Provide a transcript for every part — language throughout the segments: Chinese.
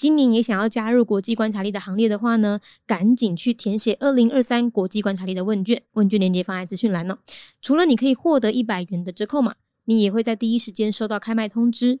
今年也想要加入国际观察力的行列的话呢，赶紧去填写二零二三国际观察力的问卷，问卷链接放在资讯栏哦。除了你可以获得一百元的折扣码，你也会在第一时间收到开卖通知。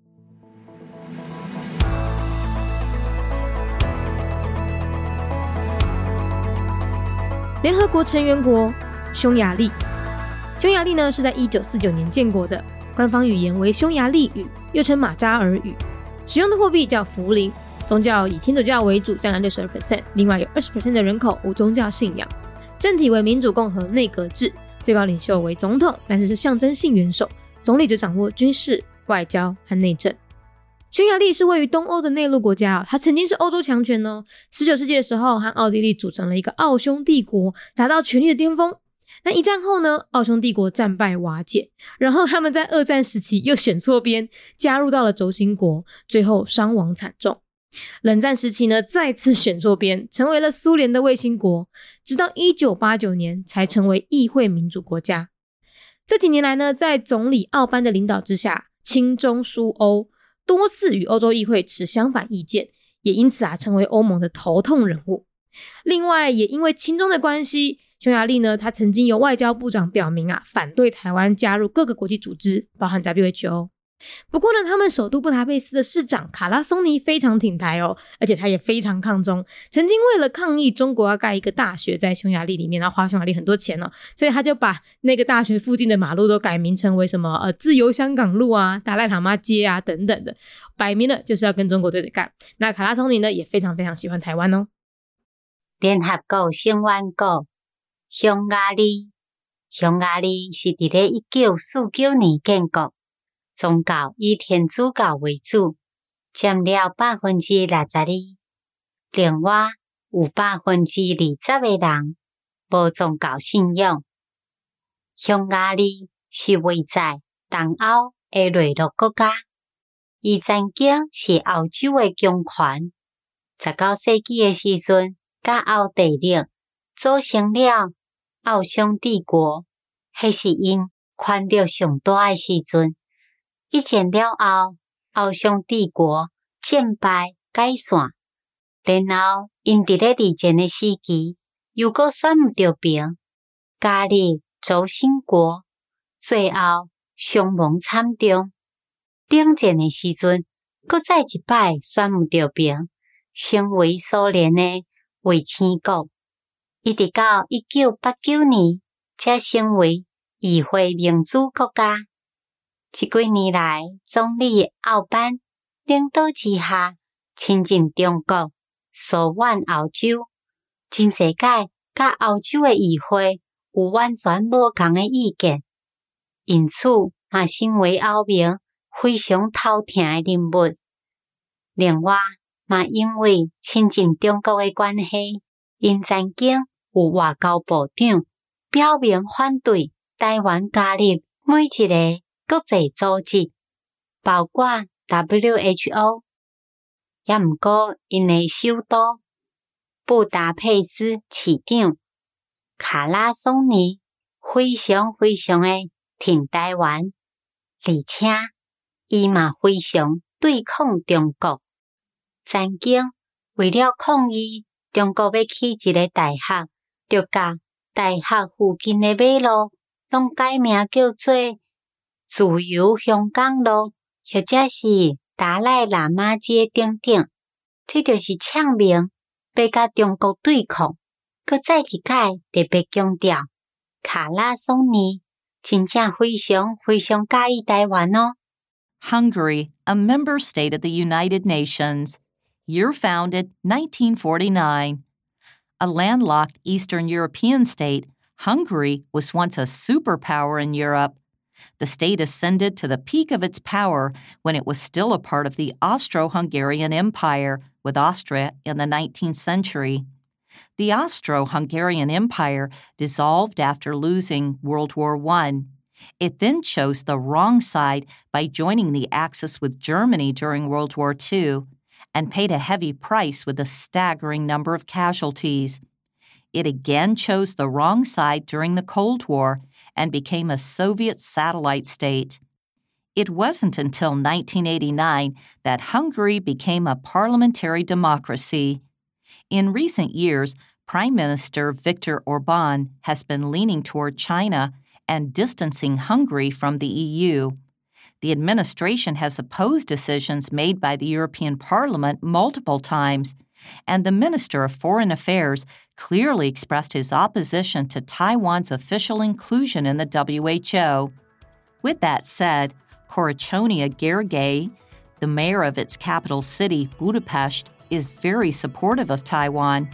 联合国成员国匈牙利，匈牙利呢是在一九四九年建国的，官方语言为匈牙利语，又称马扎尔语，使用的货币叫福林，宗教以天主教为主，占了六十二 percent，另外有二十 percent 的人口无宗教信仰，政体为民主共和内阁制，最高领袖为总统，但是是象征性元首，总理就掌握军事、外交和内政。匈牙利是位于东欧的内陆国家它曾经是欧洲强权哦。十九世纪的时候，和奥地利组成了一个奥匈帝国，达到权力的巅峰。那一战后呢，奥匈帝国战败瓦解，然后他们在二战时期又选错边，加入到了轴心国，最后伤亡惨重。冷战时期呢，再次选错边，成为了苏联的卫星国，直到一九八九年才成为议会民主国家。这几年来呢，在总理奥班的领导之下，亲中疏欧。多次与欧洲议会持相反意见，也因此啊成为欧盟的头痛人物。另外，也因为亲中的关系，匈牙利呢，他曾经由外交部长表明啊，反对台湾加入各个国际组织，包含 WHO。不过呢，他们首都布达佩斯的市长卡拉松尼非常挺台哦，而且他也非常抗中。曾经为了抗议中国要盖一个大学在匈牙利里面，然后花匈牙利很多钱哦，所以他就把那个大学附近的马路都改名成为什么呃自由香港路啊、达赖塔妈街啊等等的，摆明了就是要跟中国对着干。那卡拉松尼呢也非常非常喜欢台湾哦。联合国成员国匈牙利，匈牙利是伫咧一九四九年建国。宗教以天主教为主，占了百分之六十二。另外有百分之二十的人无宗教信仰。匈牙利是位在东欧的内陆国家，伊曾经是欧洲的强权。十九世纪的时阵，甲奥地利组成了奥匈帝国，迄是因权力上大的时阵。一战了后，奥匈帝国战败解散，然后因伫咧二战诶时期又搁选毋着兵，加入轴心国，最后伤亡惨重。冷战诶时阵，搁再一摆选毋着兵，成为苏联诶卫星国，一直到一九八九年才成为议会民主国家。这几年来，总理奥班领导之下，亲近中国，疏远欧洲，真侪届甲欧洲的议会有完全无共的意见，因此嘛，成为欧盟非常头疼的人物。另外，嘛因为亲近中国的关系，因曾经有外交部长表明反对台湾加入每一个。国际组织包括 WHO，也毋过因诶首都布达佩斯市长卡拉松尼非常非常诶挺台湾，而且伊嘛非常对抗中国。曾经为了抗议中国要起一个大学，就甲大学附近诶马路拢改名叫做自由香港路，或者是达赖喇嘛街等等。这就是呛明要甲中国对抗。搁再一届特别强调，卡拉松尼真正非常非常介意台湾哦。Hungary, a member state of the United Nations. Year founded 1949. A landlocked Eastern European state, Hungary was once a superpower in Europe. The state ascended to the peak of its power when it was still a part of the Austro Hungarian Empire, with Austria in the 19th century. The Austro Hungarian Empire dissolved after losing World War I. It then chose the wrong side by joining the Axis with Germany during World War II and paid a heavy price with a staggering number of casualties. It again chose the wrong side during the Cold War and became a Soviet satellite state. It wasn't until 1989 that Hungary became a parliamentary democracy. In recent years, Prime Minister Viktor Orban has been leaning toward China and distancing Hungary from the EU. The administration has opposed decisions made by the European Parliament multiple times, and the Minister of Foreign Affairs clearly expressed his opposition to Taiwan's official inclusion in the WHO. With that said, Coriconia Gergely, the mayor of its capital city, Budapest, is very supportive of Taiwan.